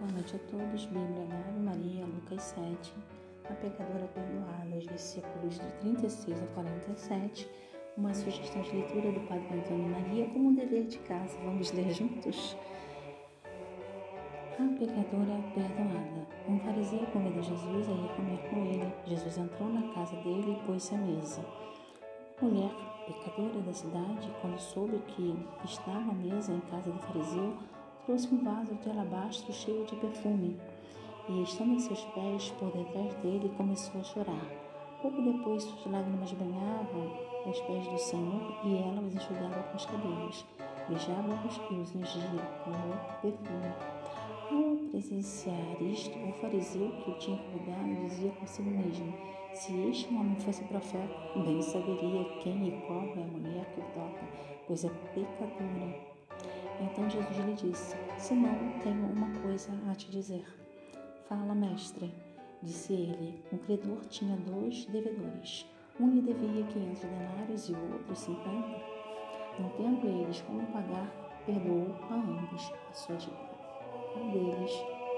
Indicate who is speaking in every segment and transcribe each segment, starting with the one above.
Speaker 1: Boa noite a todos. Bíblia Ave Maria, Lucas 7. A pecadora perdoada, os versículos de 36 a 47. Uma sugestão de leitura do Padre Antônio Maria como um dever de casa. Vamos ler juntos? A pecadora perdoada. Um fariseu convidou Jesus a ir comer com ele. Jesus entrou na casa dele e pôs-se à mesa. Mulher pecadora da cidade, quando soube que estava à mesa em casa do fariseu, trouxe um vaso de alabastro cheio de perfume e, estando em seus pés por detrás dele, começou a chorar. Pouco depois, suas lágrimas banhavam os pés do Senhor e ela os enxugava com os cabelos, beijava-os e os ungia com o perfume. Ao presenciar isto, o fariseu que o tinha convidado dizia consigo mesmo: Se este homem fosse profeta, bem saberia quem e qual é a mulher que o toca, pois é pecadora. Então Jesus lhe disse: Simão, tenho uma coisa a te dizer. Fala, mestre. Disse ele: Um credor tinha dois devedores. Um lhe devia quinhentos denários e o outro cinquenta. Não tendo eles como pagar, perdoou a ambos a sua dívida. Qual deles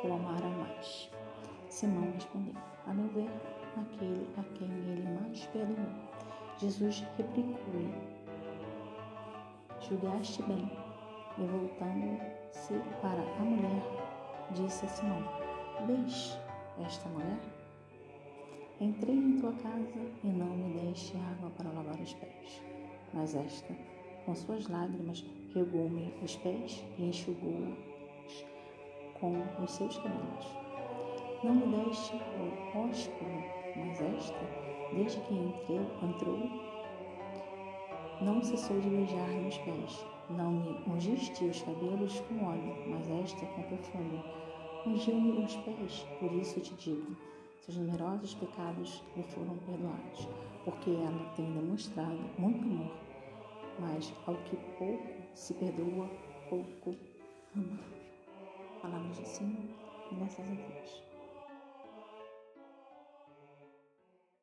Speaker 1: o amara mais? Simão respondeu: A meu ver, aquele a quem ele mais perdoou. Jesus replicou-lhe: Julgaste bem. E voltando-se para a mulher, disse a Simão: esta mulher? Entrei em tua casa e não me deste água para lavar os pés, mas esta, com suas lágrimas, regou-me os pés e enxugou-os com os seus cabelos. Não me deste o ósculo, mas esta, desde que entrei, entrou, não cessou de beijar meus pés. Não me ungiste os cabelos com óleo, mas esta com perfume. Ungiu-me os pés, por isso te digo: seus numerosos pecados lhe foram perdoados, porque ela tem demonstrado muito amor. Mas ao que pouco se perdoa, pouco ama. Palavras do Senhor, graças.